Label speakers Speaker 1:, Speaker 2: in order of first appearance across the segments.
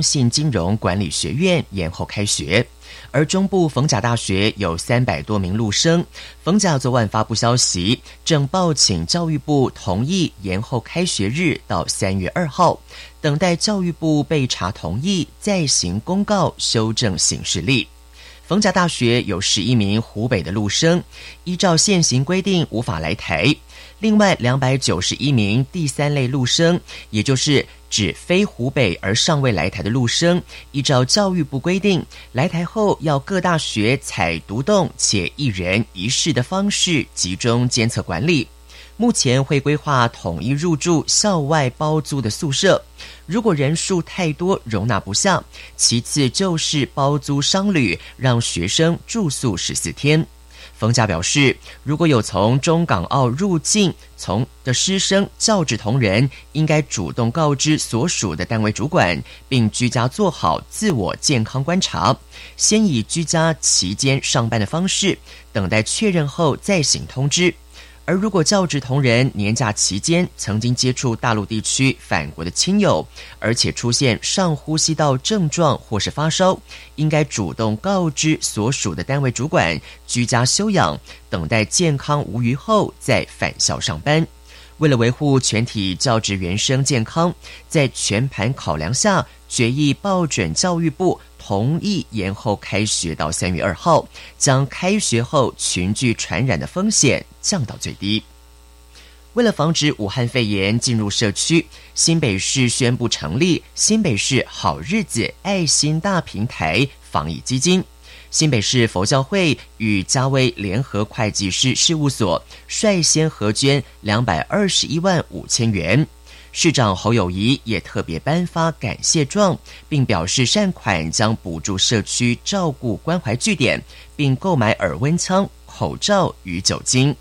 Speaker 1: 信金融管理学院延后开学。而中部逢甲大学有三百多名陆生，逢甲昨晚发布消息，正报请教育部同意延后开学日到三月二号，等待教育部备查同意，再行公告修正行事历。逢甲大学有十一名湖北的陆生，依照现行规定无法来台。另外两百九十一名第三类陆生，也就是指非湖北而尚未来台的陆生，依照教育部规定，来台后要各大学采独栋且一人一室的方式集中监测管理。目前会规划统一入住校外包租的宿舍，如果人数太多容纳不下，其次就是包租商旅，让学生住宿十四天。冯家表示，如果有从中港澳入境从的师生、教职同仁，应该主动告知所属的单位主管，并居家做好自我健康观察，先以居家期间上班的方式，等待确认后再行通知。而如果教职同仁年假期间曾经接触大陆地区返国的亲友，而且出现上呼吸道症状或是发烧，应该主动告知所属的单位主管，居家休养，等待健康无虞后再返校上班。为了维护全体教职员生健康，在全盘考量下，决议报准教育部。同意延后开学到三月二号，将开学后群聚传染的风险降到最低。为了防止武汉肺炎进入社区，新北市宣布成立新北市好日子爱心大平台防疫基金。新北市佛教会与嘉威联合会计师事务所率先合捐两百二十一万五千元。市长侯友谊也特别颁发感谢状，并表示善款将补助社区照顾关怀据点，并购买耳温枪、口罩与酒精。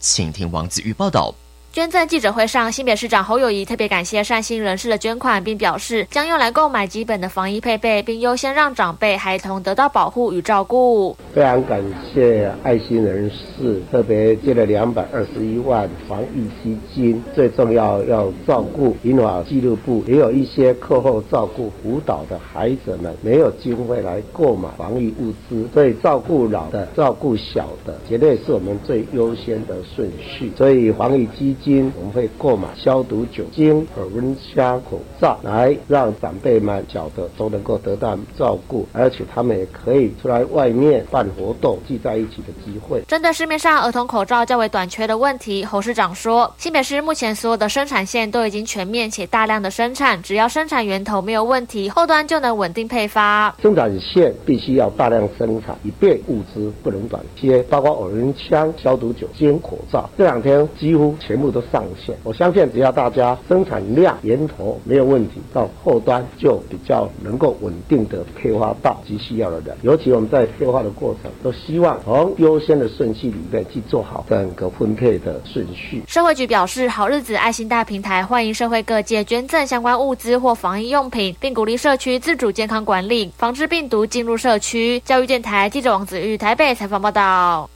Speaker 1: 请听王子玉报道。
Speaker 2: 捐赠记者会上，新北市长侯友谊特别感谢善心人士的捐款，并表示将用来购买基本的防疫配备，并优先让长辈、孩童得到保护与照顾。
Speaker 3: 非常感谢爱心人士特别借了两百二十一万防疫基金，最重要要照顾银华纪录部，也有一些课后照顾辅导的孩子们没有机会来购买防疫物资，所以照顾老的、照顾小的，绝对是我们最优先的顺序。所以防疫基金我们会购买消毒酒精、和温枪、口罩，来让长辈们小的都能够得到照顾，而且他们也可以出来外面办活动、聚在一起的机会。
Speaker 2: 针对市面上儿童口罩较为短缺的问题，侯市长说，新北市目前所有的生产线都已经全面且大量的生产，只要生产源头没有问题，后端就能稳定配发。
Speaker 3: 生产线必须要大量生产，以便物资不能短缺，包括耳温枪、消毒酒精、口罩，这两天几乎全部。都上线，我相信只要大家生产量源头没有问题，到后端就比较能够稳定的配发到急需要的人。尤其我们在配发的过程，都希望从优先的顺序里面去做好整个分配的顺序。
Speaker 2: 社会局表示，好日子爱心大平台欢迎社会各界捐赠相关物资或防疫用品，并鼓励社区自主健康管理，防治病毒进入社区。教育电台记者王子玉台北采访报道。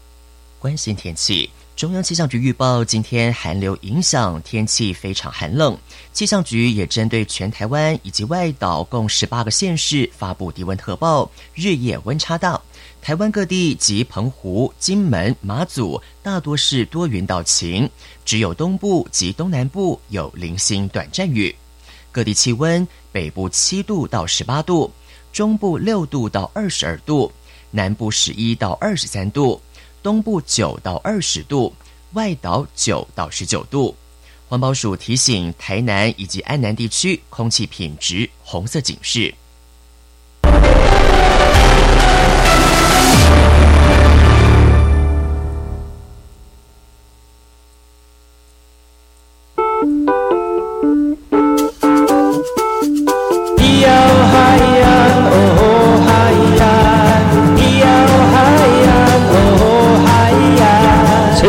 Speaker 1: 关心天气。中央气象局预报，今天寒流影响，天气非常寒冷。气象局也针对全台湾以及外岛共十八个县市发布低温特报，日夜温差大。台湾各地及澎湖、金门、马祖大多是多云到晴，只有东部及东南部有零星短暂雨。各地气温：北部七度到十八度，中部六度到二十二度，南部十一到二十三度。东部九到二十度，外岛九到十九度。环保署提醒台南以及安南地区空气品质红色警示。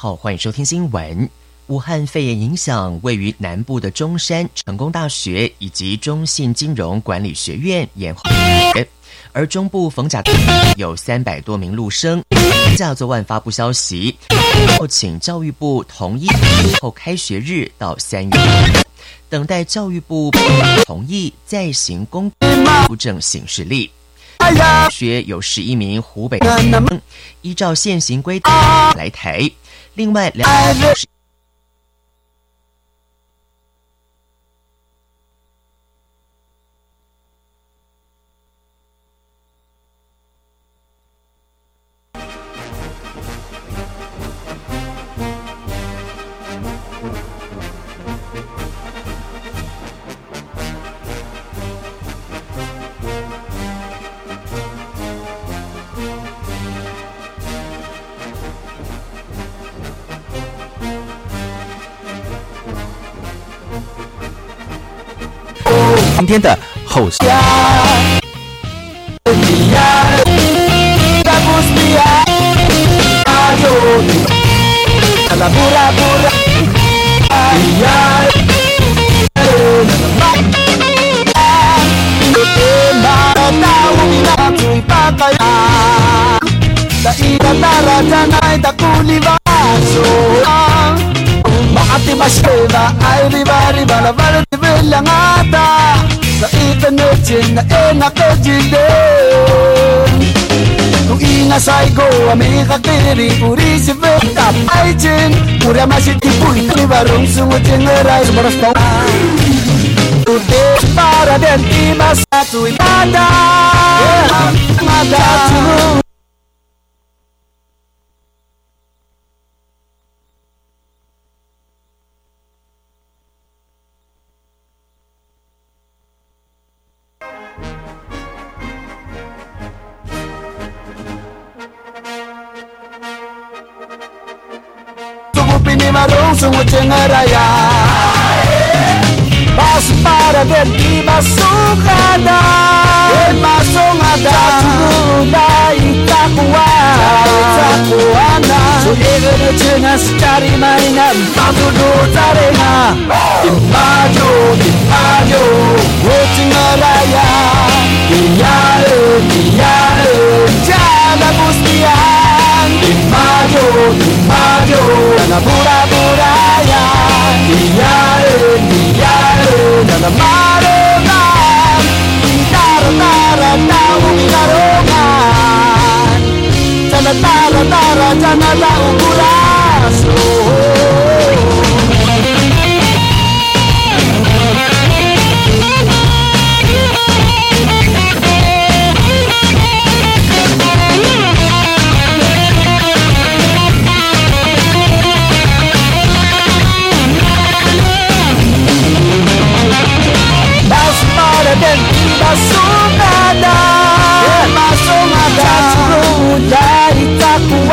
Speaker 1: 好，欢迎收听新闻。武汉肺炎影响，位于南部的中山成功大学以及中信金融管理学院延后，而中部逢甲有三百多名陆生。下昨晚发布消息，后请教育部同意后开学日到三月，等待教育部同意再行公布正行事历。学有十一名湖北依照现行规定来台，另外两个是。
Speaker 4: 今天的后事。
Speaker 5: Ay, riba, riba, la valla di bellangata Sa Martin enakojide eh, Tuinga saigo amega kiri puri siveta aijin Pura ti pui ni barung sungu jengera Semoros tau Tude para dan ima satu imada Mada 마송하다. yeah. 마송하다. 자꾸로 날이 자꾸 와.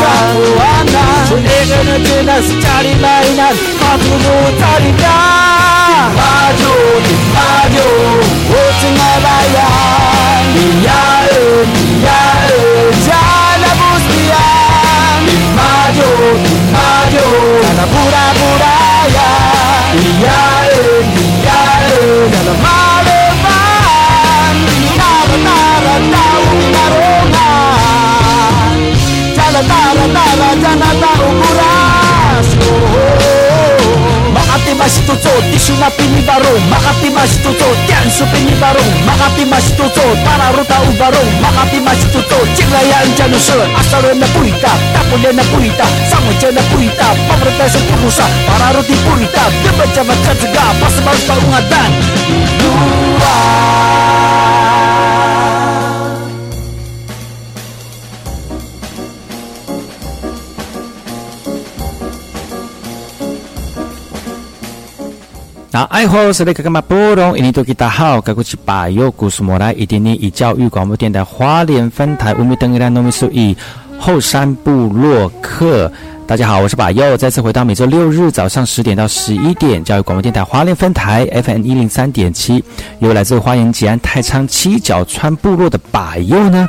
Speaker 5: 자꾸 와나 존재는 지나서 짜리라이 난 마주 못하리라 마조 마조 오지 말아야. 미야은 미야은 자나부스야. 마주 마조 자나부라부라야. 미야. jana tahu kurasku oh. Makati mas tuto, tisu na pinibaro Makati mas tuto, tian su pinibaro Makati mas tuto, para ruta ubaro Makati mas tuto, cilayaan janu se Asaro na puita, tapulia na puita. Sangu je na puita, pamerta su pungusa Para ruti puita, gebat jamat kajega Pasabar pa ungadan. Luar.
Speaker 4: 那爱好是那个干嘛？不容印尼多吉大好，该过去把右古苏莫来，一点点以教育广播电台花莲分台五米等一兰农民数以
Speaker 6: 后山部落客。大家好，我是把右，再次回到每周六日早上十点到十一点，教育广播电台华联分台 FM 一零三点七，由来自花莲吉安太仓七角川部落的把右呢。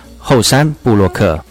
Speaker 6: 后山布洛克。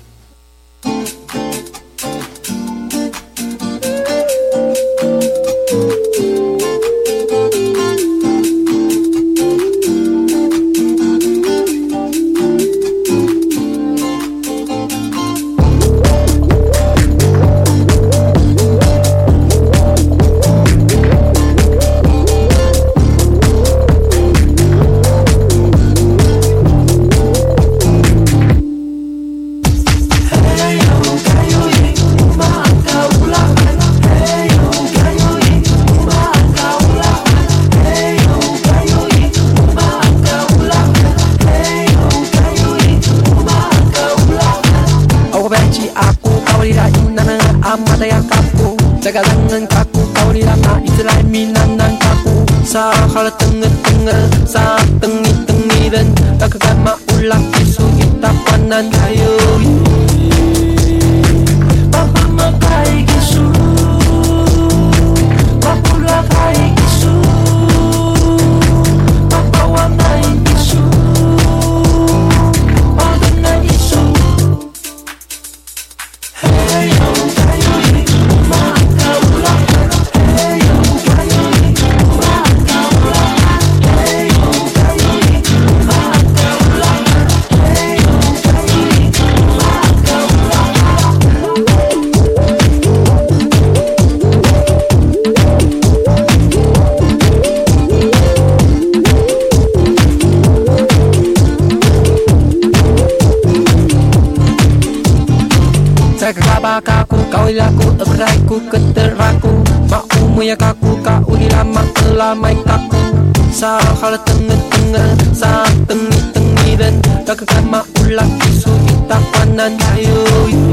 Speaker 7: kakakku Kau ilaku eraiku keteraku. Makku muya kaku Kau ilama kelamai kaku. Sahal tengah tengah Sahal tengi tengi Dan kakakak ulang Isu itak panan Ayu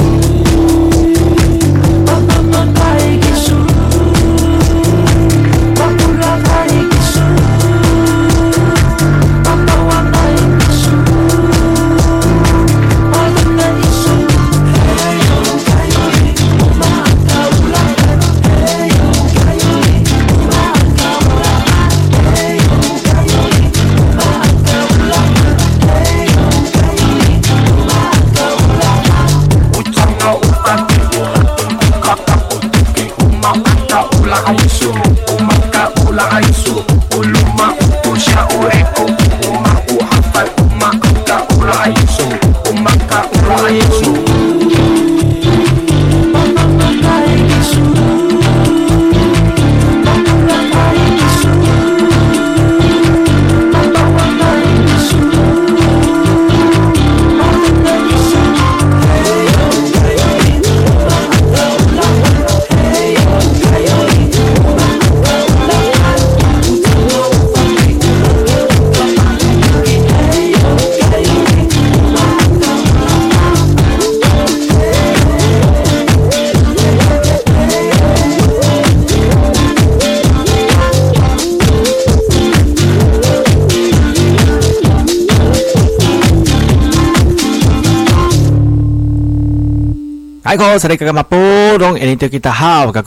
Speaker 6: 大家好，我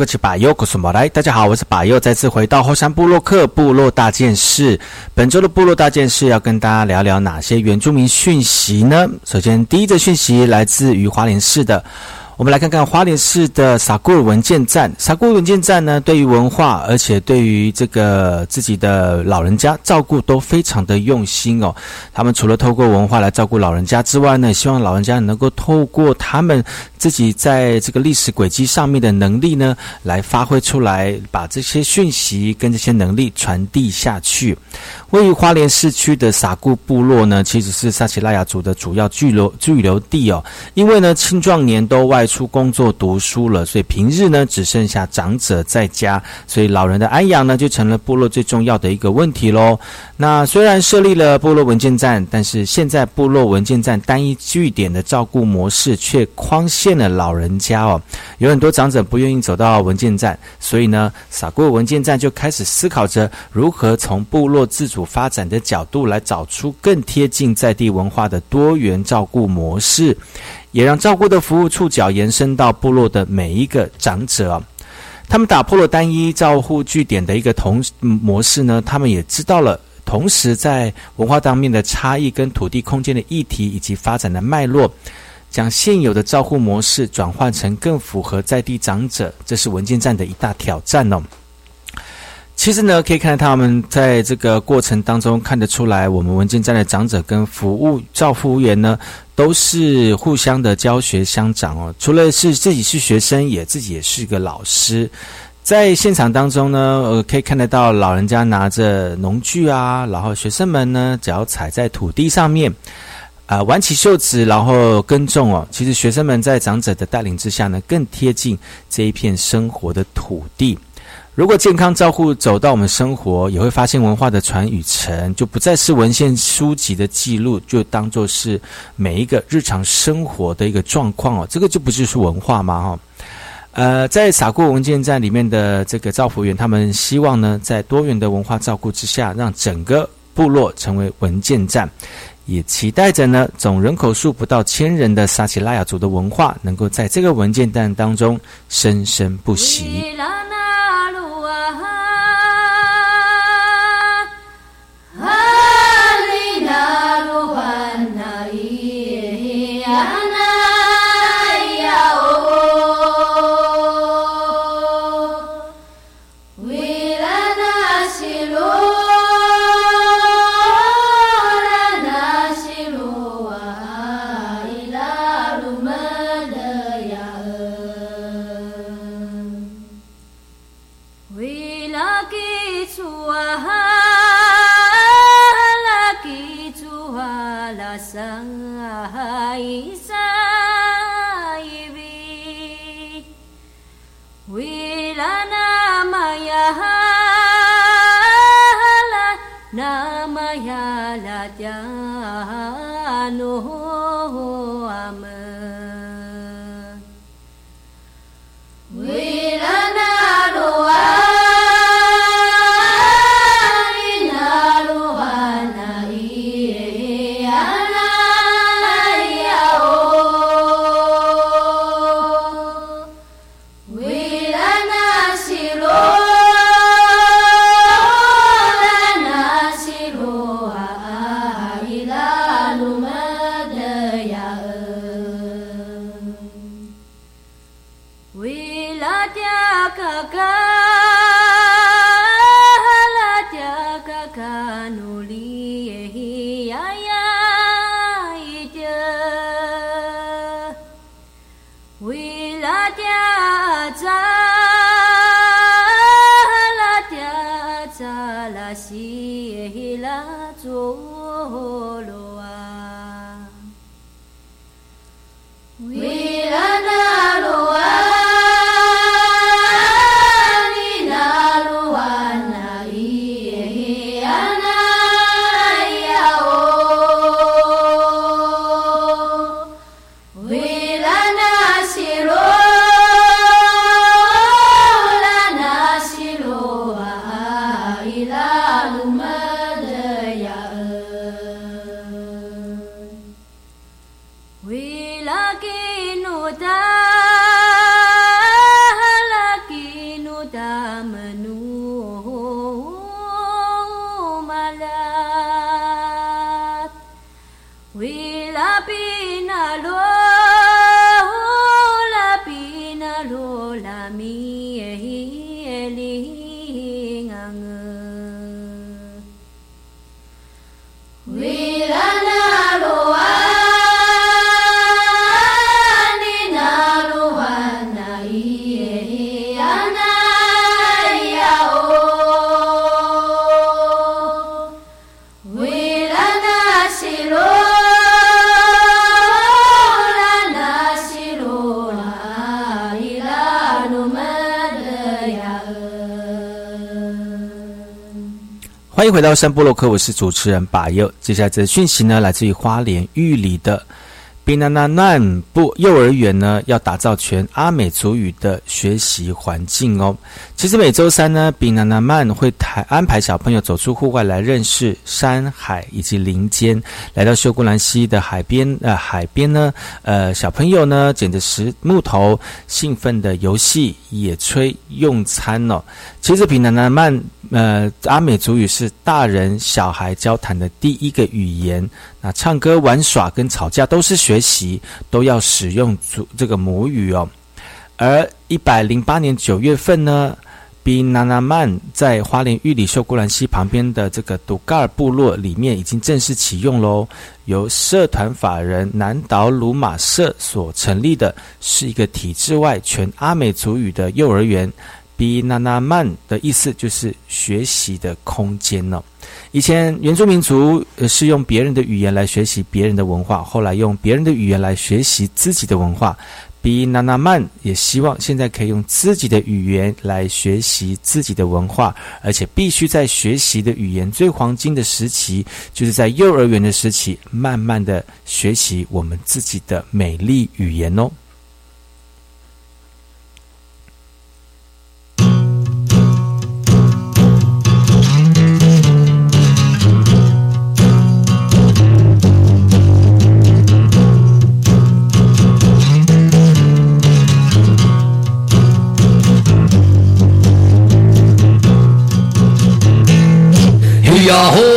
Speaker 6: 是巴佑，我是马来。大家好，我是巴佑，再次回到后山部落客部落大件事。本周的部落大件事要跟大家聊聊哪些原住民讯息呢？首先，第一则讯息来自于花莲市的。我们来看看花莲市的撒古尔文件站。撒古尔文件站呢，对于文化，而且对于这个自己的老人家照顾都非常的用心哦。他们除了透过文化来照顾老人家之外呢，希望老人家能够透过他们自己在这个历史轨迹上面的能力呢，来发挥出来，把这些讯息跟这些能力传递下去。位于花莲市区的撒固部落呢，其实是萨奇拉雅族的主要聚留聚留地哦。因为呢，青壮年都外出工作读书了，所以平日呢只剩下长者在家，所以老人的安养呢就成了部落最重要的一个问题喽。那虽然设立了部落文件站，但是现在部落文件站单一据点的照顾模式却框限了老人家哦。有很多长者不愿意走到文件站，所以呢，撒固文件站就开始思考着如何从部落自主。发展的角度来找出更贴近在地文化的多元照顾模式，也让照顾的服务触角延伸到部落的每一个长者。他们打破了单一照护据点的一个同模式呢，他们也知道了，同时在文化当面的差异跟土地空间的议题以及发展的脉络，将现有的照护模式转换成更符合在地长者，这是文件站的一大挑战哦。其实呢，可以看到他们在这个过程当中看得出来，我们文件站的长者跟服务照服务员呢，都是互相的教学相长哦。除了是自己是学生，也自己也是个老师。在现场当中呢，呃，可以看得到老人家拿着农具啊，然后学生们呢，脚踩在土地上面，啊，挽起袖子，然后耕种哦。其实学生们在长者的带领之下呢，更贴近这一片生活的土地。如果健康照护走到我们生活，也会发现文化的传与承就不再是文献书籍的记录，就当做是每一个日常生活的一个状况哦。这个就不就是文化吗？哈，呃，在撒过文件站里面的这个造福员，他们希望呢，在多元的文化照顾之下，让整个部落成为文件站，也期待着呢，总人口数不到千人的撒奇拉雅族的文化，能够在这个文件站当中生生不息。回到山波洛克，我是主持人把佑。接下来这讯息呢，来自于花莲玉里的。比那那南部幼儿园呢，要打造全阿美族语的学习环境哦。其实每周三呢，比那那曼会台安排小朋友走出户外来认识山海以及林间。来到秀姑兰溪的海边，呃，海边呢，呃，小朋友呢捡着石木头，兴奋的游戏、野炊、用餐哦。其实比那那曼，呃，阿美族语是大人小孩交谈的第一个语言。那唱歌、玩耍跟吵架都是学习，都要使用主这个母语哦。而一百零八年九月份呢，比纳纳曼在花莲玉里秀姑兰溪旁边的这个杜嘎尔部落里面已经正式启用喽。由社团法人南岛鲁马社所成立的，是一个体制外全阿美族语的幼儿园。比纳纳曼的意思就是学习的空间呢。以前原住民族是用别人的语言来学习别人的文化，后来用别人的语言来学习自己的文化。比纳纳曼也希望现在可以用自己的语言来学习自己的文化，而且必须在学习的语言最黄金的时期，就是在幼儿园的时期，慢慢的学习我们自己的美丽语言哦。
Speaker 8: 呀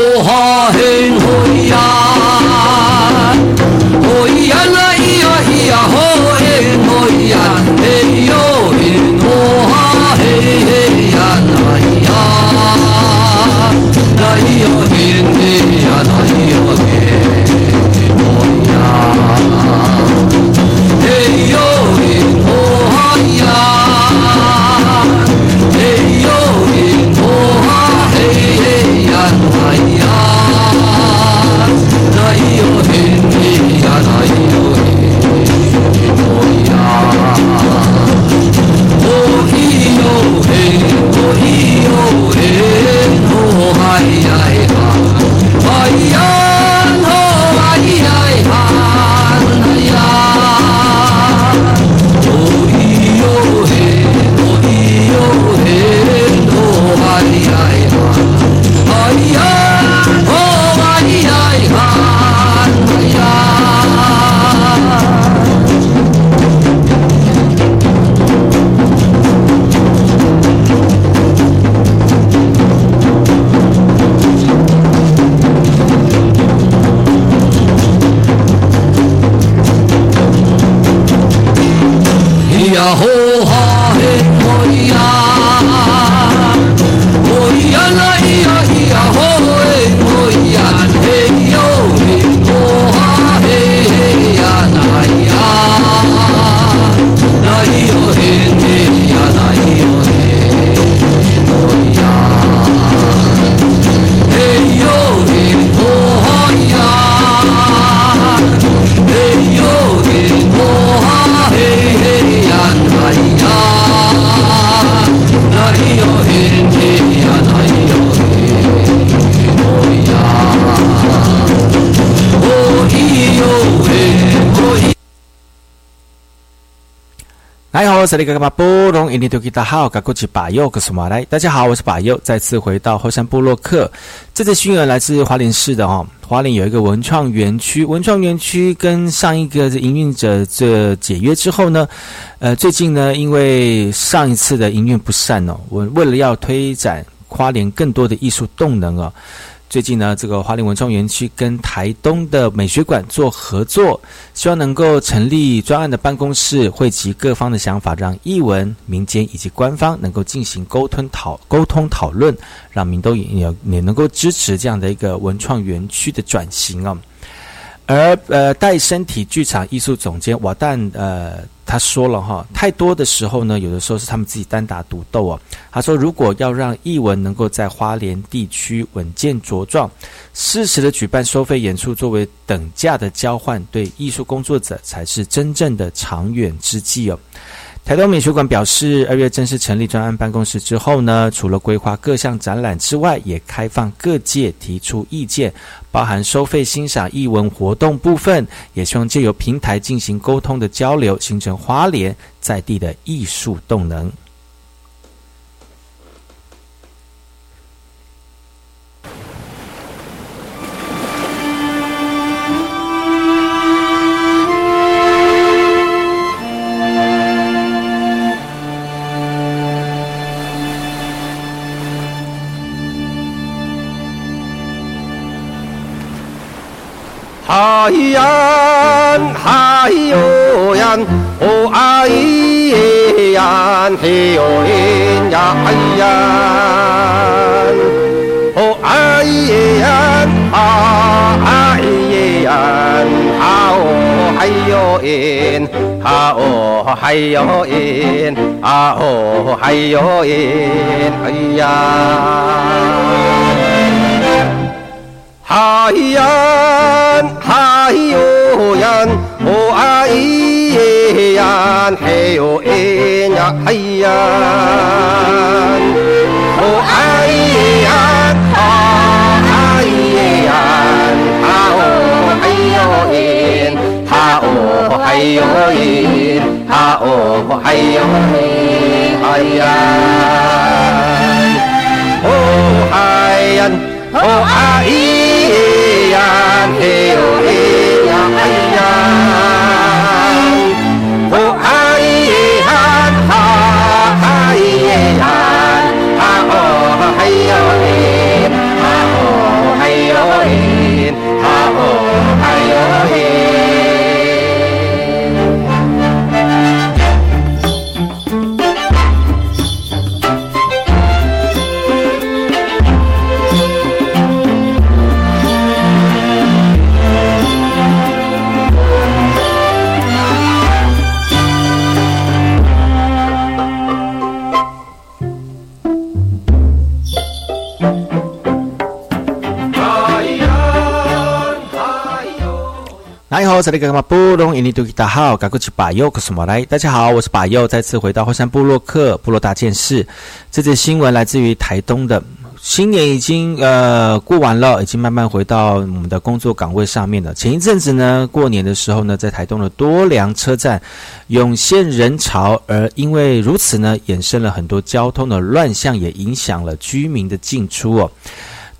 Speaker 6: 大家好，我是那个巴布隆印尼多吉达好，嘎古吉巴佑，格苏马来。大家好，我是巴佑，再次回到后山部落克。这次新闻来自花莲市的哦，花莲有一个文创园区，文创园区跟上一个营运者这解约之后呢，呃，最近呢，因为上一次的营运不善哦，我为了要推展花莲更多的艺术动能哦，最近呢，这个华林文创园区跟台东的美学馆做合作，希望能够成立专案的办公室，汇集各方的想法，让艺文、民间以及官方能够进行沟通讨沟通讨论，让民都也也也能够支持这样的一个文创园区的转型啊。而呃，带身体剧场艺术总监瓦旦呃。他说了哈，太多的时候呢，有的时候是他们自己单打独斗哦。他说，如果要让艺文能够在花莲地区稳健茁壮，适时的举办收费演出作为等价的交换，对艺术工作者才是真正的长远之计哦。台东美术馆表示，二月正式成立专案办公室之后呢，除了规划各项展览之外，也开放各界提出意见，包含收费欣赏艺文活动部分，也希望借由平台进行沟通的交流，形成花莲在地的艺术动能。
Speaker 9: 海洋，海哟呀，哦哎呀，嘿哟哎呀，海洋，哦哎呀，啊哎呀，啊哦嗨哟哎，啊哦嗨哟哎，啊哦嗨哟哎，哎呀。海洋，海哟呀，哦啊咿呀，嘿哟哎呀，哎呀，哦啊咿呀，啊咿呀，啊哦嘿哟哎，啊哦嘿哟哎，啊哦嘿哟哎，呀，哦哎呀。哦啊咿呀嘿哟嘿呀哎呀，哦啊咿呀哈哈咿呀，啊哦嘿哟嘿，啊哦嘿哟嘿，啊哦嘿哟嘿。
Speaker 6: 好，这里干嘛不隆印尼多吉大好，赶过去把右可什么来？大家好，我是把右，再次回到火山部落克部落大件事。这则新闻来自于台东的，新年已经呃过完了，已经慢慢回到我们的工作岗位上面了。前一阵子呢，过年的时候呢，在台东的多良车站涌现人潮，而因为如此呢，衍生了很多交通的乱象，也影响了居民的进出哦。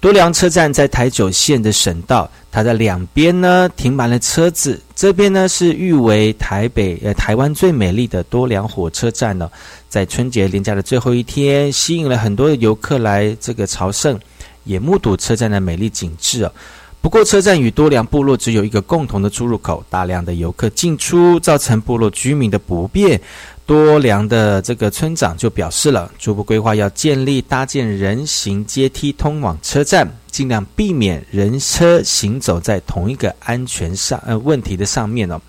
Speaker 6: 多良车站在台九线的省道，它的两边呢停满了车子。这边呢是誉为台北呃台湾最美丽的多良火车站呢，在春节连假的最后一天，吸引了很多的游客来这个朝圣，也目睹车站的美丽景致哦。不过，车站与多良部落只有一个共同的出入口，大量的游客进出，造成部落居民的不便。多良的这个村长就表示了，初步规划要建立搭建人行阶梯通往车站，尽量避免人车行走在同一个安全上呃问题的上面哦。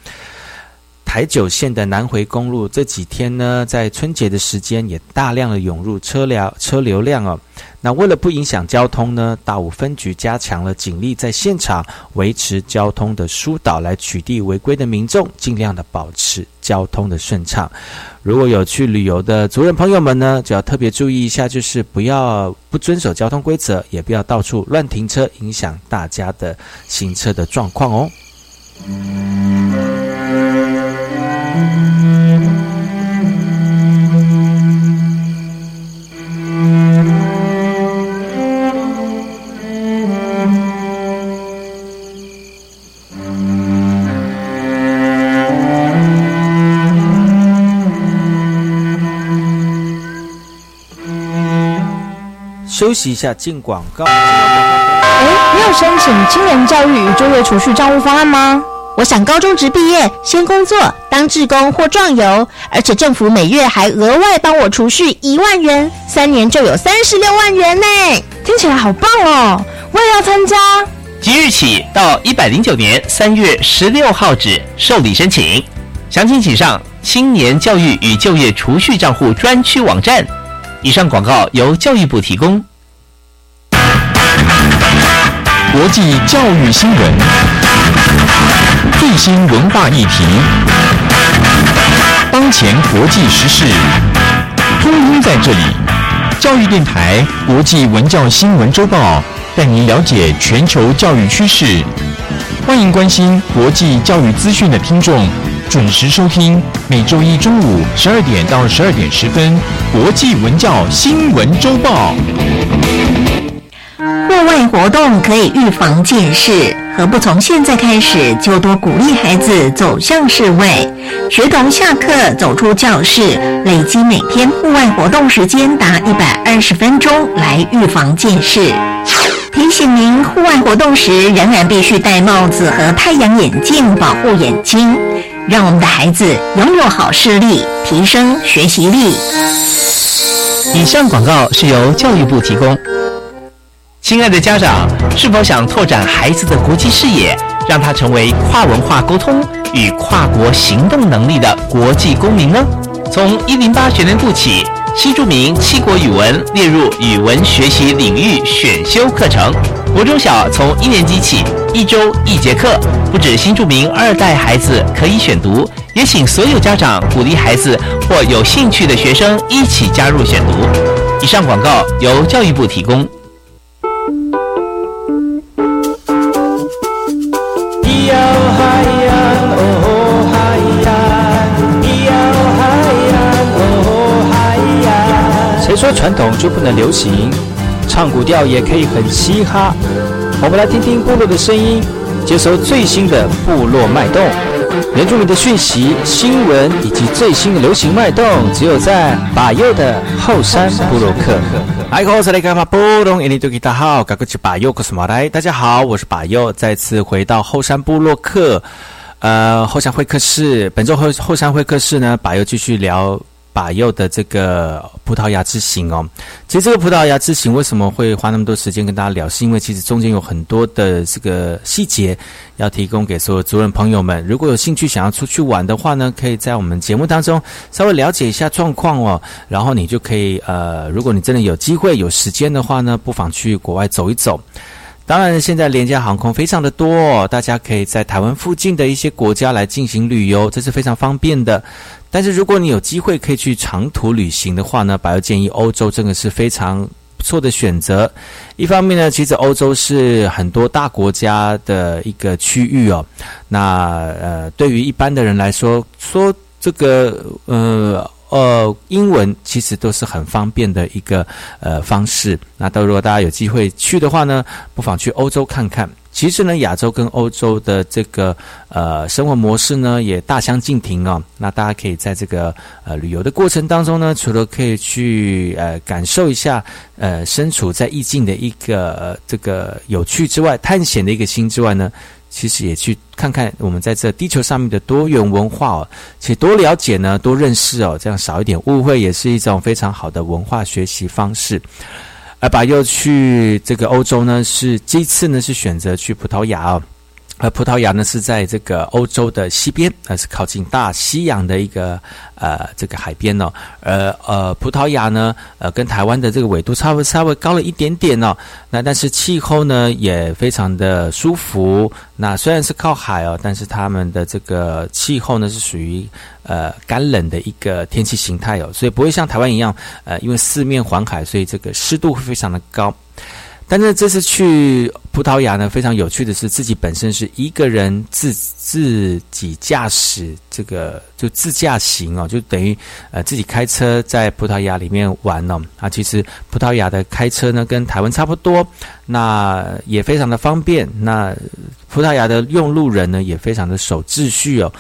Speaker 6: 台九线的南回公路这几天呢，在春节的时间也大量的涌入车辆车流量哦。那为了不影响交通呢，大武分局加强了警力在现场维持交通的疏导，来取缔违规的民众，尽量的保持交通的顺畅。如果有去旅游的族人朋友们呢，就要特别注意一下，就是不要不遵守交通规则，也不要到处乱停车，影响大家的行车的状况哦。休息一下，进广告。哎，
Speaker 10: 你有申请青年教育与就业储蓄账户方案吗？
Speaker 11: 我想高中职毕业先工作当志工或壮游，而且政府每月还额外帮我储蓄一万元，三年就有三十六万元呢！
Speaker 10: 听起来好棒哦！我也要参加。
Speaker 12: 即日起到一百零九年三月十六号止受理申请，详情请上青年教育与就业储蓄账户专区网站。以上广告由教育部提供。
Speaker 13: 国际教育新闻，最新文化议题，当前国际时事，通通在这里。教育电台国际文教新闻周报，带您了解全球教育趋势。欢迎关心国际教育资讯的听众，准时收听每周一中午十二点到十二点十分国际文教新闻周报。
Speaker 11: 户外活动可以预防近视，何不从现在开始就多鼓励孩子走向室外？学童下课走出教室，累积每天户外活动时间达一百二十分钟，来预防近视。提醒您，户外活动时仍然必须戴帽子和太阳眼镜保护眼睛，让我们的孩子拥有好视力，提升学习力。
Speaker 12: 以上广告是由教育部提供。亲爱的家长，是否想拓展孩子的国际视野，让他成为跨文化沟通与跨国行动能力的国际公民呢？从一零八学年度起，新著名七国语文列入语文学习领域选修课程。国中小从一年级起，一周一节课，不止新著名二代孩子可以选读，也请所有家长鼓励孩子或有兴趣的学生一起加入选读。以上广告由教育部提供。
Speaker 6: 说传统就不能流行？唱古调也可以很嘻哈。我们来听听部落的声音，接收最新的部落脉动、原住民的讯息、新闻以及最新的流行脉动，只有在把右的后山部落克。哎，我是来干嘛？布隆印尼多吉大号，赶快去把右克？大家好，我是把右，再次回到后山部落克。呃，后山会客室，本周后后山会客室呢，把右继续聊。把右的这个葡萄牙之行哦，其实这个葡萄牙之行为什么会花那么多时间跟大家聊？是因为其实中间有很多的这个细节要提供给所有族人朋友们。如果有兴趣想要出去玩的话呢，可以在我们节目当中稍微了解一下状况哦，然后你就可以呃，如果你真的有机会有时间的话呢，不妨去国外走一走。当然，现在廉价航空非常的多，大家可以在台湾附近的一些国家来进行旅游，这是非常方便的。但是，如果你有机会可以去长途旅行的话呢，百优建议欧洲真的是非常不错的选择。一方面呢，其实欧洲是很多大国家的一个区域哦。那呃，对于一般的人来说，说这个呃呃英文其实都是很方便的一个呃方式。那到如果大家有机会去的话呢，不妨去欧洲看看。其实呢，亚洲跟欧洲的这个呃生活模式呢，也大相径庭哦。那大家可以在这个呃旅游的过程当中呢，除了可以去呃感受一下呃身处在意境的一个这个有趣之外，探险的一个心之外呢，其实也去看看我们在这地球上面的多元文化哦。且多了解呢，多认识哦，这样少一点误会，也是一种非常好的文化学习方式。而把又去这个欧洲呢，是这次呢是选择去葡萄牙哦，而葡萄牙呢是在这个欧洲的西边，那是靠近大西洋的一个呃这个海边哦，而呃葡萄牙呢呃跟台湾的这个纬度差不稍微高了一点点哦，那但是气候呢也非常的舒服，那虽然是靠海哦，但是他们的这个气候呢是属于。呃，干冷的一个天气形态哦，所以不会像台湾一样，呃，因为四面环海，所以这个湿度会非常的高。但是这次去葡萄牙呢，非常有趣的是，自己本身是一个人自自己驾驶这个就自驾行哦，就等于呃自己开车在葡萄牙里面玩哦。啊，其实葡萄牙的开车呢跟台湾差不多，那也非常的方便。那葡萄牙的用路人呢也非常的守秩序哦。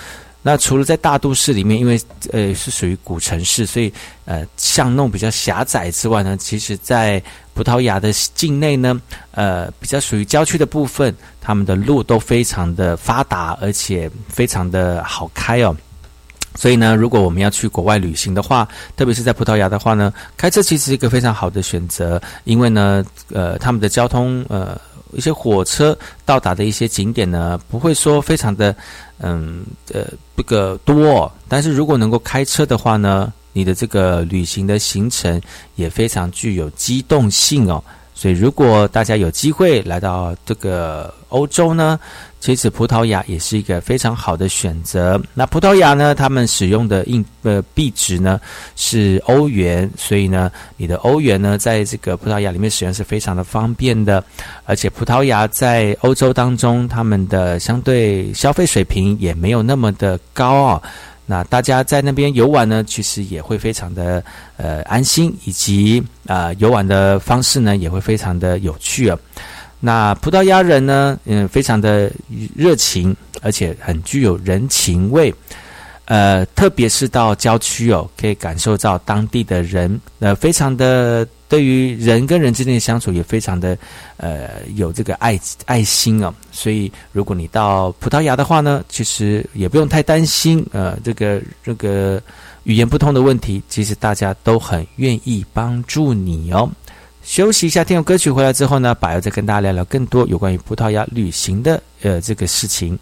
Speaker 6: 那除了在大都市里面，因为呃是属于古城市，所以呃巷弄比较狭窄之外呢，其实在葡萄牙的境内呢，呃比较属于郊区的部分，他们的路都非常的发达，而且非常的好开哦。所以呢，如果我们要去国外旅行的话，特别是在葡萄牙的话呢，开车其实是一个非常好的选择，因为呢，呃他们的交通呃。一些火车到达的一些景点呢，不会说非常的，嗯，呃，这个多。但是如果能够开车的话呢，你的这个旅行的行程也非常具有机动性哦。所以，如果大家有机会来到这个欧洲呢，其实葡萄牙也是一个非常好的选择。那葡萄牙呢，他们使用的硬呃币值呢是欧元，所以呢，你的欧元呢，在这个葡萄牙里面使用是非常的方便的。而且，葡萄牙在欧洲当中，他们的相对消费水平也没有那么的高啊。那大家在那边游玩呢，其实也会非常的呃安心，以及啊游玩的方式呢也会非常的有趣啊。那葡萄牙人呢，嗯，非常的热情，而且很具有人情味。呃，特别是到郊区哦，可以感受到当地的人，呃，非常的对于人跟人之间的相处也非常的，呃，有这个爱爱心哦。所以，如果你到葡萄牙的话呢，其实也不用太担心，呃，这个这个语言不通的问题，其实大家都很愿意帮助你哦。休息一下，听首歌曲回来之后呢，宝又再跟大家聊聊更多有关于葡萄牙旅行的呃这个事情。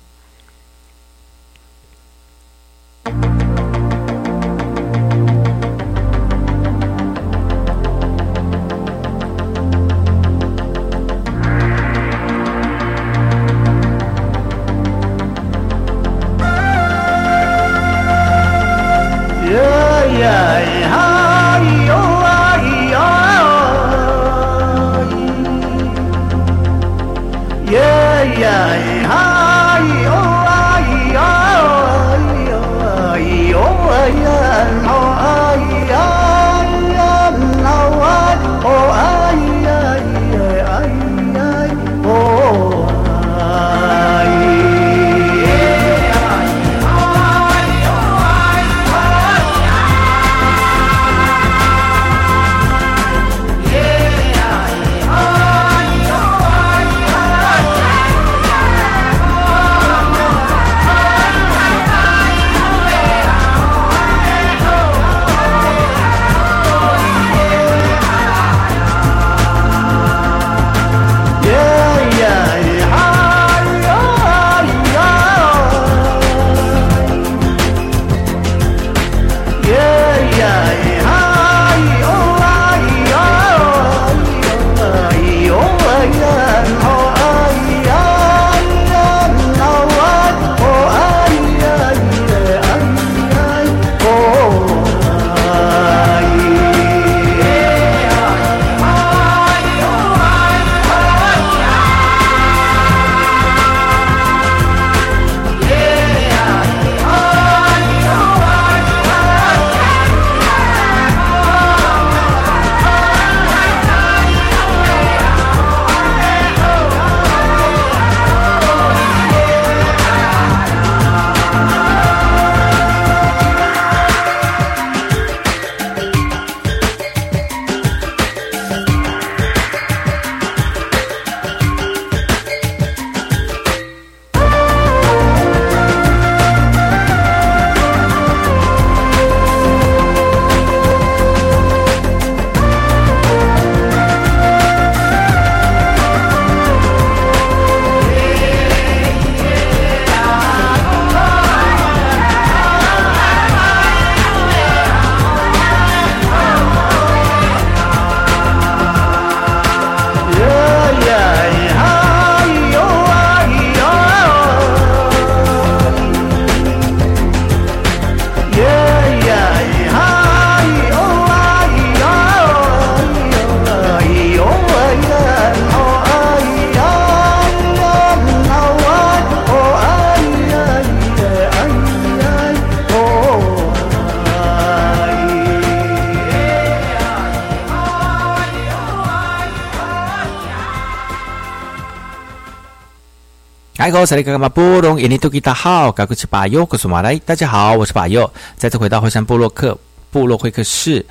Speaker 6: 哎，各位萨利格玛波隆，印尼多吉达好，高古奇巴尤，古苏马来，大家好，我是巴尤，再次回到火山部落克部落会客室。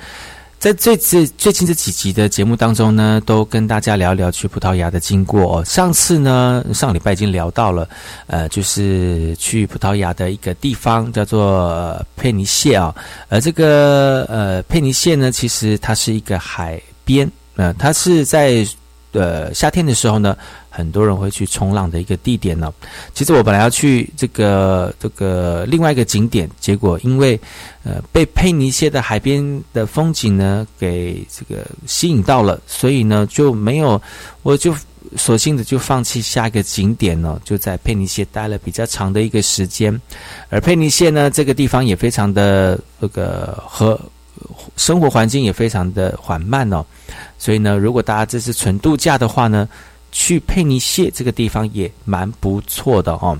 Speaker 6: 在这次最近这几集的节目当中呢，都跟大家聊聊去葡萄牙的经过。上次呢，上礼拜已经聊到了，呃，就是去葡萄牙的一个地方叫做佩尼谢啊。而这个呃佩尼谢呢，其实它是一个海边，呃，它是在呃夏天的时候呢。很多人会去冲浪的一个地点呢。其实我本来要去这个这个另外一个景点，结果因为呃被佩尼谢的海边的风景呢给这个吸引到了，所以呢就没有，我就索性的就放弃下一个景点呢，就在佩尼谢待了比较长的一个时间。而佩尼谢呢这个地方也非常的这个和生活环境也非常的缓慢哦，所以呢如果大家这是纯度假的话呢。去佩尼谢这个地方也蛮不错的哦。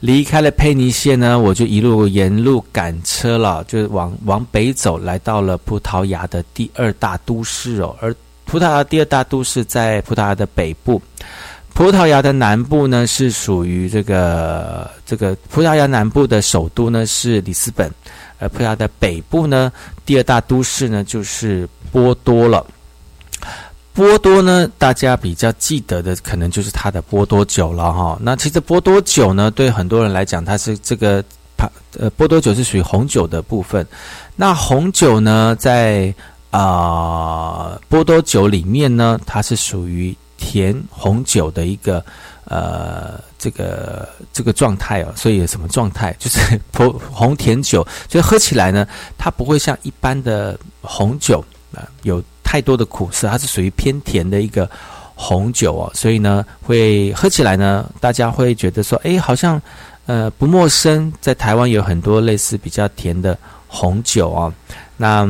Speaker 6: 离开了佩尼谢呢，我就一路沿路赶车了，就往往北走，来到了葡萄牙的第二大都市哦。而葡萄牙第二大都市在葡萄牙的北部，葡萄牙的南部呢是属于这个这个葡萄牙南部的首都呢是里斯本，而葡萄牙的北部呢第二大都市呢就是波多了。波多呢，大家比较记得的可能就是它的波多酒了哈。那其实波多酒呢，对很多人来讲，它是这个呃波多酒是属于红酒的部分。那红酒呢，在啊波多酒里面呢，它是属于甜红酒的一个呃这个这个状态哦。所以有什么状态？就是红红甜酒，所以喝起来呢，它不会像一般的红酒啊有。太多的苦涩，它是属于偏甜的一个红酒哦，所以呢，会喝起来呢，大家会觉得说，哎，好像呃不陌生，在台湾有很多类似比较甜的红酒啊。那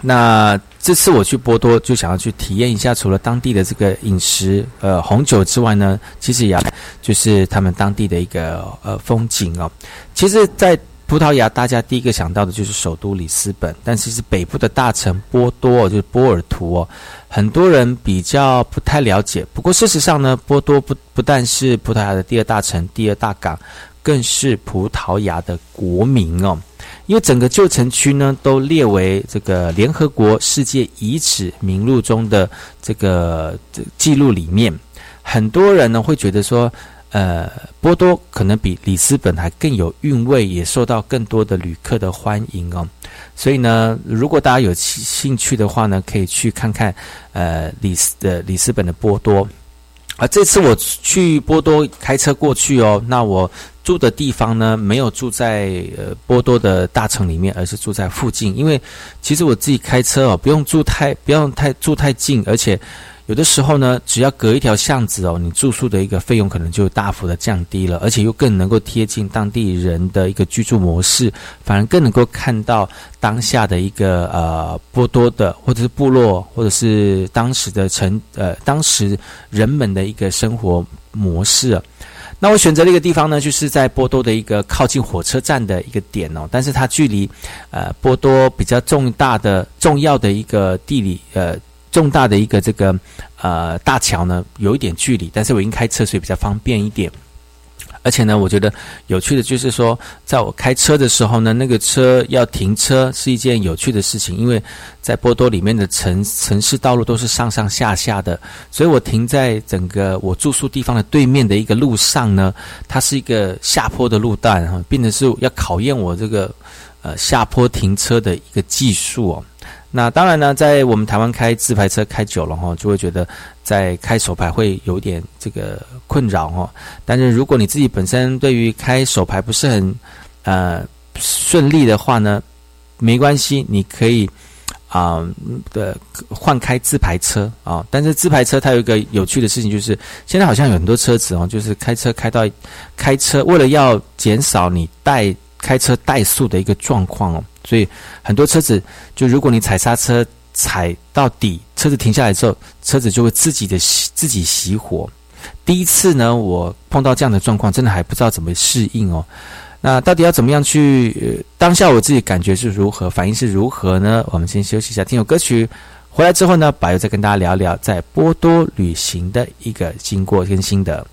Speaker 6: 那这次我去波多，就想要去体验一下，除了当地的这个饮食呃红酒之外呢，其实也就是他们当地的一个呃风景哦。其实，在葡萄牙，大家第一个想到的就是首都里斯本，但其实北部的大城波多，就是波尔图哦，很多人比较不太了解。不过事实上呢，波多不不但是葡萄牙的第二大城、第二大港，更是葡萄牙的国民哦。因为整个旧城区呢，都列为这个联合国世界遗址名录中的这个记录里面，很多人呢会觉得说。呃，波多可能比里斯本还更有韵味，也受到更多的旅客的欢迎哦。所以呢，如果大家有兴趣的话呢，可以去看看呃里斯的里斯本的波多。而这次我去波多开车过去哦，那我住的地方呢，没有住在呃波多的大城里面，而是住在附近。因为其实我自己开车哦，不用住太不用太住太近，而且。有的时候呢，只要隔一条巷子哦，你住宿的一个费用可能就大幅的降低了，而且又更能够贴近当地人的一个居住模式，反而更能够看到当下的一个呃波多的或者是部落或者是当时的城呃当时人们的一个生活模式。那我选择了一个地方呢，就是在波多的一个靠近火车站的一个点哦，但是它距离呃波多比较重大的重要的一个地理呃。重大的一个这个呃大桥呢，有一点距离，但是我已经开车，所以比较方便一点。而且呢，我觉得有趣的就是说，在我开车的时候呢，那个车要停车是一件有趣的事情，因为在波多里面的城城市道路都是上上下下的，所以我停在整个我住宿地方的对面的一个路上呢，它是一个下坡的路段哈，并且是要考验我这个呃下坡停车的一个技术哦。那当然呢，在我们台湾开自排车开久了哈，就会觉得在开手排会有点这个困扰哈。但是如果你自己本身对于开手排不是很呃顺利的话呢，没关系，你可以啊的换开自排车啊。但是自排车它有一个有趣的事情，就是现在好像有很多车子哦，就是开车开到开车，为了要减少你怠开车怠速的一个状况哦。所以很多车子，就如果你踩刹车踩到底，车子停下来之后，车子就会自己的自己熄火。第一次呢，我碰到这样的状况，真的还不知道怎么适应哦。那到底要怎么样去？当下我自己感觉是如何，反应是如何呢？我们先休息一下，听首歌曲。回来之后呢，柏油再跟大家聊聊在波多旅行的一个经过跟心得。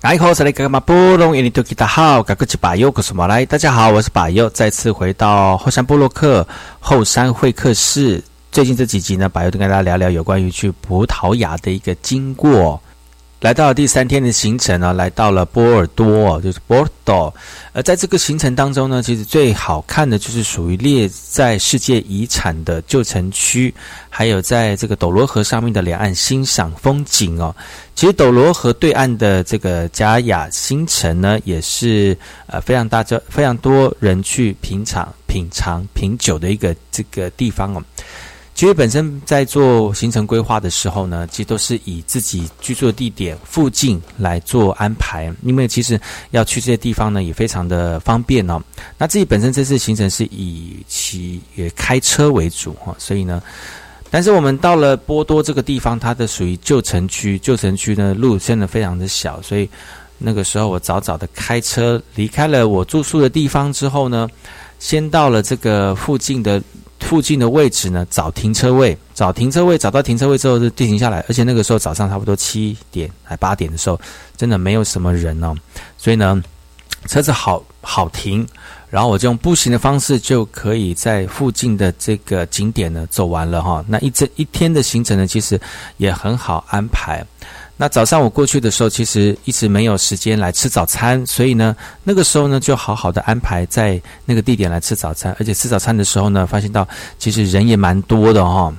Speaker 6: 哎，好，是来干嘛？布隆印尼多吉达好，嘎个吉巴尤，可是马来。大家好，我是巴尤，再次回到后山布洛克后山会客室。最近这几集呢，巴尤都跟大家聊聊有关于去葡萄牙的一个经过。来到了第三天的行程呢，来到了波尔多，就是 Bordeaux。而在这个行程当中呢，其实最好看的就是属于列在世界遗产的旧城区，还有在这个斗罗河上面的两岸欣赏风景哦。其实斗罗河对岸的这个加雅新城呢，也是呃非常大、这非常多人去品尝、品尝品酒的一个这个地方哦。其实本身在做行程规划的时候呢，其实都是以自己居住的地点附近来做安排，因为其实要去这些地方呢也非常的方便哦。那自己本身这次行程是以骑也开车为主哈，所以呢，但是我们到了波多这个地方，它的属于旧城区，旧城区呢路真的非常的小，所以那个时候我早早的开车离开了我住宿的地方之后呢，先到了这个附近的。附近的位置呢，找停车位，找停车位，找到停车位之后就停下来。而且那个时候早上差不多七点还八点的时候，真的没有什么人哦，所以呢，车子好好停。然后我就用步行的方式就可以在附近的这个景点呢走完了哈。那一整一天的行程呢，其实也很好安排。那早上我过去的时候，其实一直没有时间来吃早餐，所以呢，那个时候呢，就好好的安排在那个地点来吃早餐。而且吃早餐的时候呢，发现到其实人也蛮多的哈。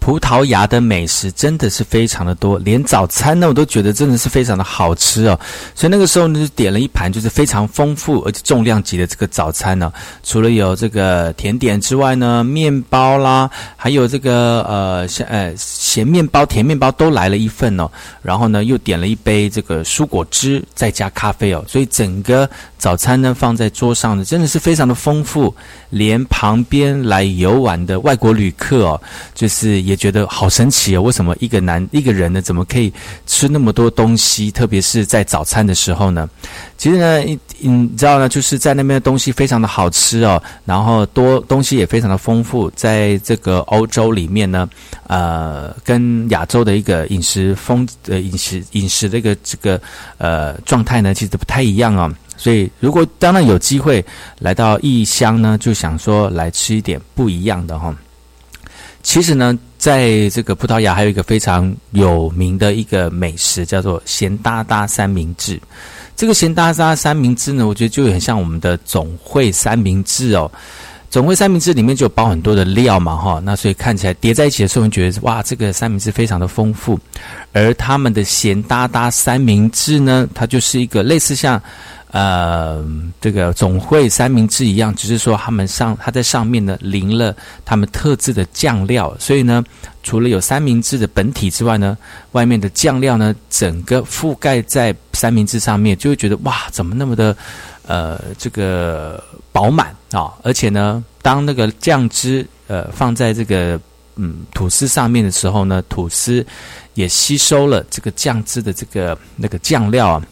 Speaker 6: 葡萄牙的美食真的是非常的多，连早餐呢我都觉得真的是非常的好吃哦。所以那个时候呢，就点了一盘就是非常丰富而且重量级的这个早餐呢。除了有这个甜点之外呢，面包啦，还有这个呃像呃咸面包、甜面包都来了一份哦。然后呢，又点了一杯这个蔬果汁，再加咖啡哦。所以整个早餐呢放在桌上呢，真的是非常的丰富，连旁边来游玩的外国旅客哦，就是也觉得好神奇哦。为什么一个男一个人呢，怎么可以吃那么多东西？特别是在早餐的时候呢？其实呢，你你知道呢，就是在那边的东西非常的好吃哦，然后多东西也非常的丰富。在这个欧洲里面呢，呃，跟亚洲的一个饮食风呃饮食饮食的一个这个呃状态呢，其实不太一样哦。所以，如果当然有机会来到异乡呢，就想说来吃一点不一样的哈。其实呢，在这个葡萄牙还有一个非常有名的一个美食，叫做咸搭搭三明治。这个咸搭搭三明治呢，我觉得就很像我们的总会三明治哦。总会三明治里面就包很多的料嘛，哈，那所以看起来叠在一起的时候，你觉得哇，这个三明治非常的丰富。而他们的咸搭搭三明治呢，它就是一个类似像。呃，这个总会三明治一样，只是说他们上它在上面呢淋了他们特制的酱料，所以呢，除了有三明治的本体之外呢，外面的酱料呢，整个覆盖在三明治上面，就会觉得哇，怎么那么的呃这个饱满啊！而且呢，当那个酱汁呃放在这个嗯吐司上面的时候呢，吐司也吸收了这个酱汁的这个那个酱料啊。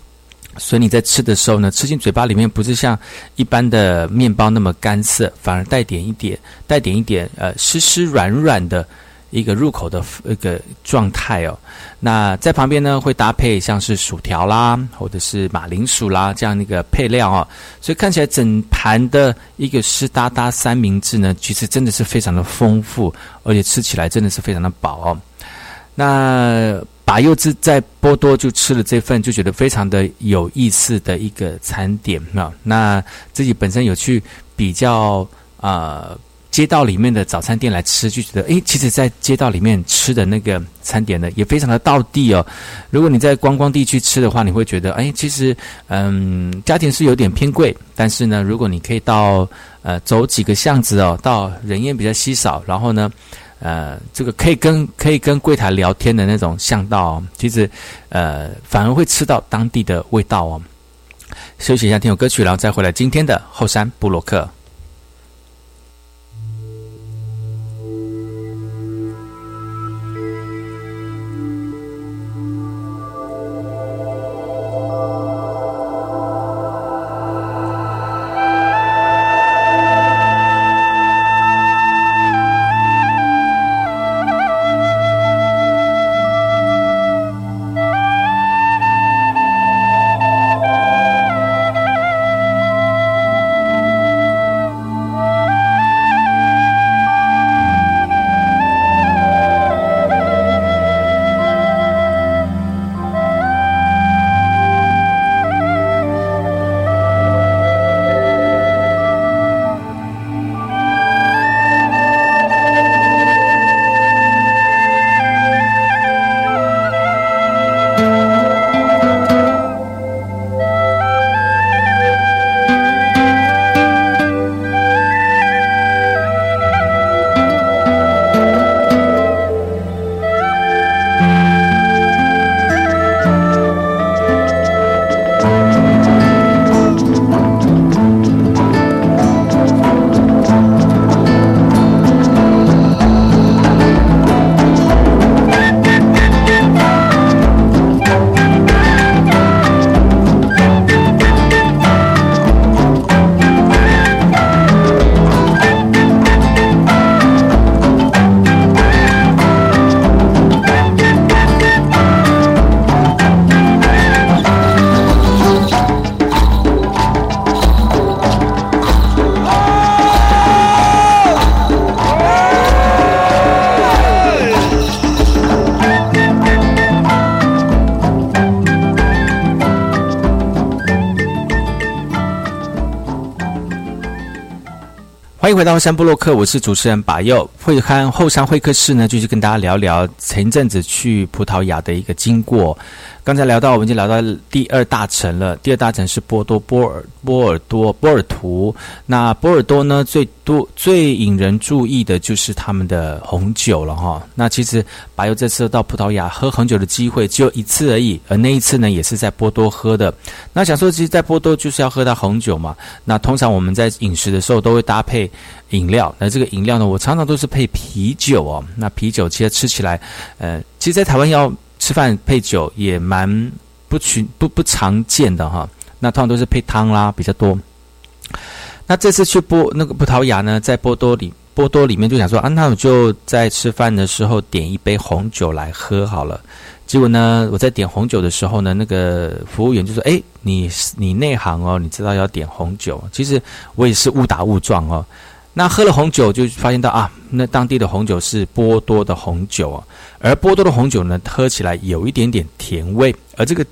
Speaker 6: 所以你在吃的时候呢，吃进嘴巴里面不是像一般的面包那么干涩，反而带点一点，带点一点呃湿湿软软的一个入口的一个状态哦。那在旁边呢会搭配像是薯条啦，或者是马铃薯啦这样的一个配料哦。所以看起来整盘的一个湿哒哒三明治呢，其实真的是非常的丰富，而且吃起来真的是非常的饱哦。那。把柚子在波多就吃了这份，就觉得非常的有意思的一个餐点啊。那自己本身有去比较啊街道里面的早餐店来吃，就觉得诶，其实，在街道里面吃的那个餐点呢，也非常的到地哦。如果你在观光地区吃的话，你会觉得诶，其实嗯，价钱是有点偏贵。但是呢，如果你可以到呃走几个巷子哦，到人烟比较稀少，然后呢。呃，这个可以跟可以跟柜台聊天的那种巷道，其实呃反而会吃到当地的味道哦。休息一下，听首歌曲，然后再回来今天的后山布洛克。回到山布洛克，我是主持人把佑。会看后山会客室呢，就是跟大家聊聊前一阵子去葡萄牙的一个经过。刚才聊到，我们已经聊到第二大城了。第二大城是波多波尔波尔多波尔图。那波尔多呢，最多最引人注意的就是他们的红酒了哈。那其实白油这次到葡萄牙喝红酒的机会只有一次而已，而那一次呢，也是在波多喝的。那想说，其实，在波多就是要喝到红酒嘛。那通常我们在饮食的时候都会搭配饮料。那这个饮料呢，我常常都是配啤酒哦。那啤酒其实吃起来，呃，其实，在台湾要。吃饭配酒也蛮不群不不常见的哈，那通常都是配汤啦比较多。那这次去波那个葡萄牙呢，在波多里波多里面就想说啊，那我就在吃饭的时候点一杯红酒来喝好了。结果呢，我在点红酒的时候呢，那个服务员就说：“哎，你你内行哦，你知道要点红酒。”其实我也是误打误撞哦。那喝了红酒就发现到啊，那当地的红酒是波多的红酒啊，而波多的红酒呢，喝起来有一点点甜味，而这个，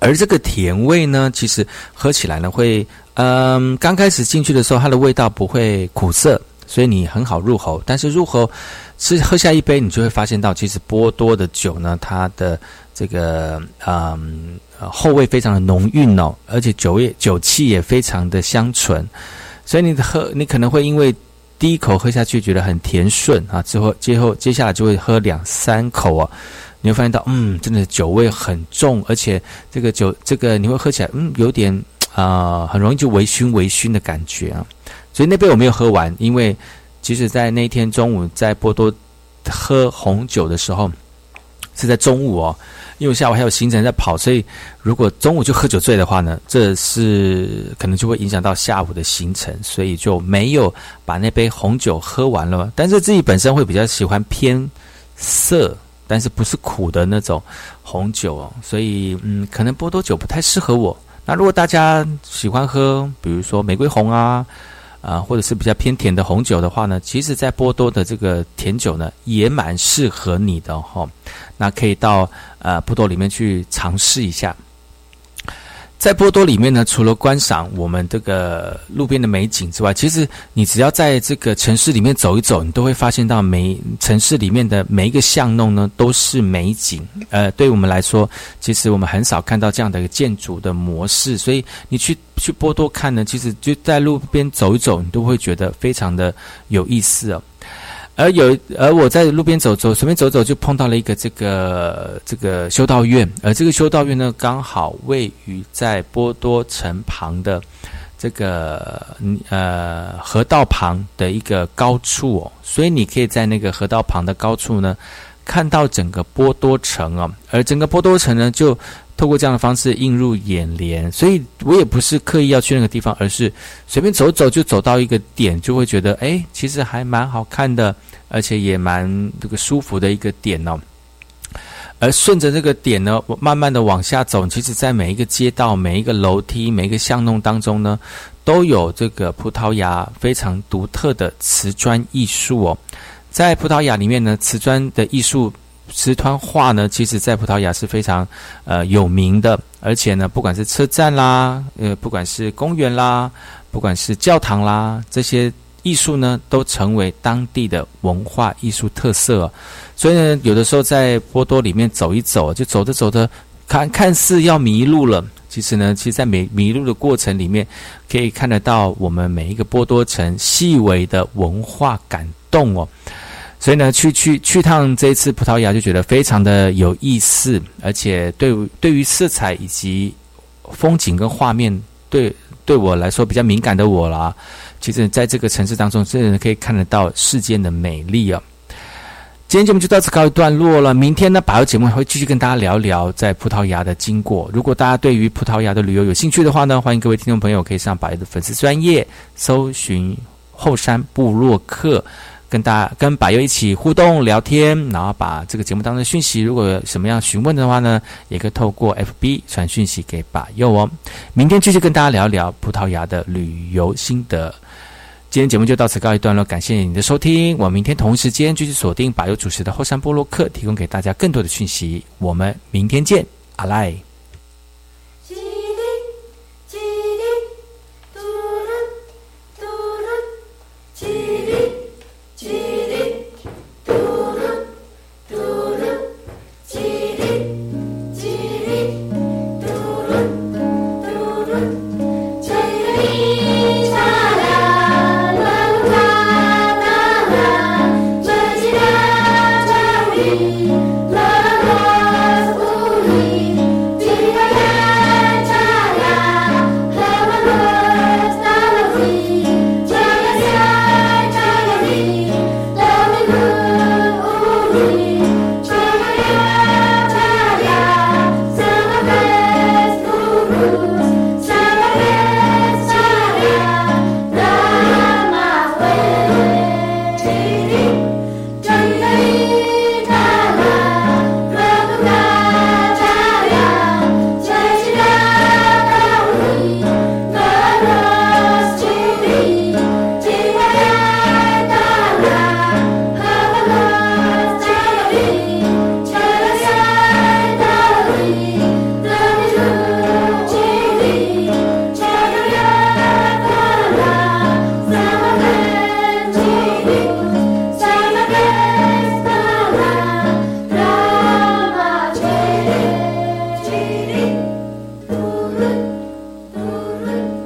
Speaker 6: 而这个甜味呢，其实喝起来呢会，嗯，刚开始进去的时候，它的味道不会苦涩，所以你很好入喉。但是入喉是喝下一杯，你就会发现到，其实波多的酒呢，它的这个，嗯。后味非常的浓郁哦，而且酒也酒气也非常的香醇，所以你喝你可能会因为第一口喝下去觉得很甜顺啊，之后之后接下来就会喝两三口啊，你会发现到嗯，真的酒味很重，而且这个酒这个你会喝起来嗯有点啊，很容易就微醺微醺的感觉啊。所以那杯我没有喝完，因为其实，在那天中午在波多喝红酒的时候，是在中午哦，因为下午还有行程在跑，所以如果中午就喝酒醉的话呢，这是可能就会影响到下午的行程，所以就没有把那杯红酒喝完了。但是自己本身会比较喜欢偏涩，但是不是苦的那种红酒哦，所以嗯，可能波多酒不太适合我。那如果大家喜欢喝，比如说玫瑰红啊，啊，或者是比较偏甜的红酒的话呢，其实，在波多的这个甜酒呢，也蛮适合你的哈。那可以到呃波多里面去尝试一下。在波多里面呢，除了观赏我们这个路边的美景之外，其实你只要在这个城市里面走一走，你都会发现到每城市里面的每一个巷弄呢都是美景。呃，对我们来说，其实我们很少看到这样的一个建筑的模式，所以你去去波多看呢，其实就在路边走一走，你都会觉得非常的有意思哦。而有，而我在路边走走，随便走走就碰到了一个这个这个修道院，而这个修道院呢，刚好位于在波多城旁的这个呃河道旁的一个高处哦，所以你可以在那个河道旁的高处呢，看到整个波多城哦，而整个波多城呢就。透过这样的方式映入眼帘，所以我也不是刻意要去那个地方，而是随便走走就走到一个点，就会觉得哎，其实还蛮好看的，而且也蛮这个舒服的一个点哦。而顺着这个点呢，我慢慢的往下走，其实，在每一个街道、每一个楼梯、每一个巷弄当中呢，都有这个葡萄牙非常独特的瓷砖艺术哦。在葡萄牙里面呢，瓷砖的艺术。瓷砖画呢，其实在葡萄牙是非常呃有名的，而且呢，不管是车站啦，呃，不管是公园啦，不管是教堂啦，这些艺术呢，都成为当地的文化艺术特色。所以呢，有的时候在波多里面走一走，就走着走着，看看似要迷路了，其实呢，其实，在迷迷路的过程里面，可以看得到我们每一个波多城细微的文化感动哦。所以呢，去去去趟这一次葡萄牙就觉得非常的有意思，而且对对于色彩以及风景跟画面，对对我来说比较敏感的我啦，其实在这个城市当中，真的可以看得到世间的美丽啊。今天节目就到此告一段落了，明天呢，百油节目还会继续跟大家聊聊在葡萄牙的经过。如果大家对于葡萄牙的旅游有兴趣的话呢，欢迎各位听众朋友可以上百油的粉丝专业搜寻后山部落客。跟大跟百优一起互动聊天，然后把这个节目当中的讯息，如果有什么样询问的话呢，也可以透过 FB 传讯息给百优哦。明天继续跟大家聊聊葡萄牙的旅游心得。今天节目就到此告一段落，感谢你的收听。我明天同一时间继续锁定百优主持的后山波洛克，提供给大家更多的讯息。我们明天见，阿赖。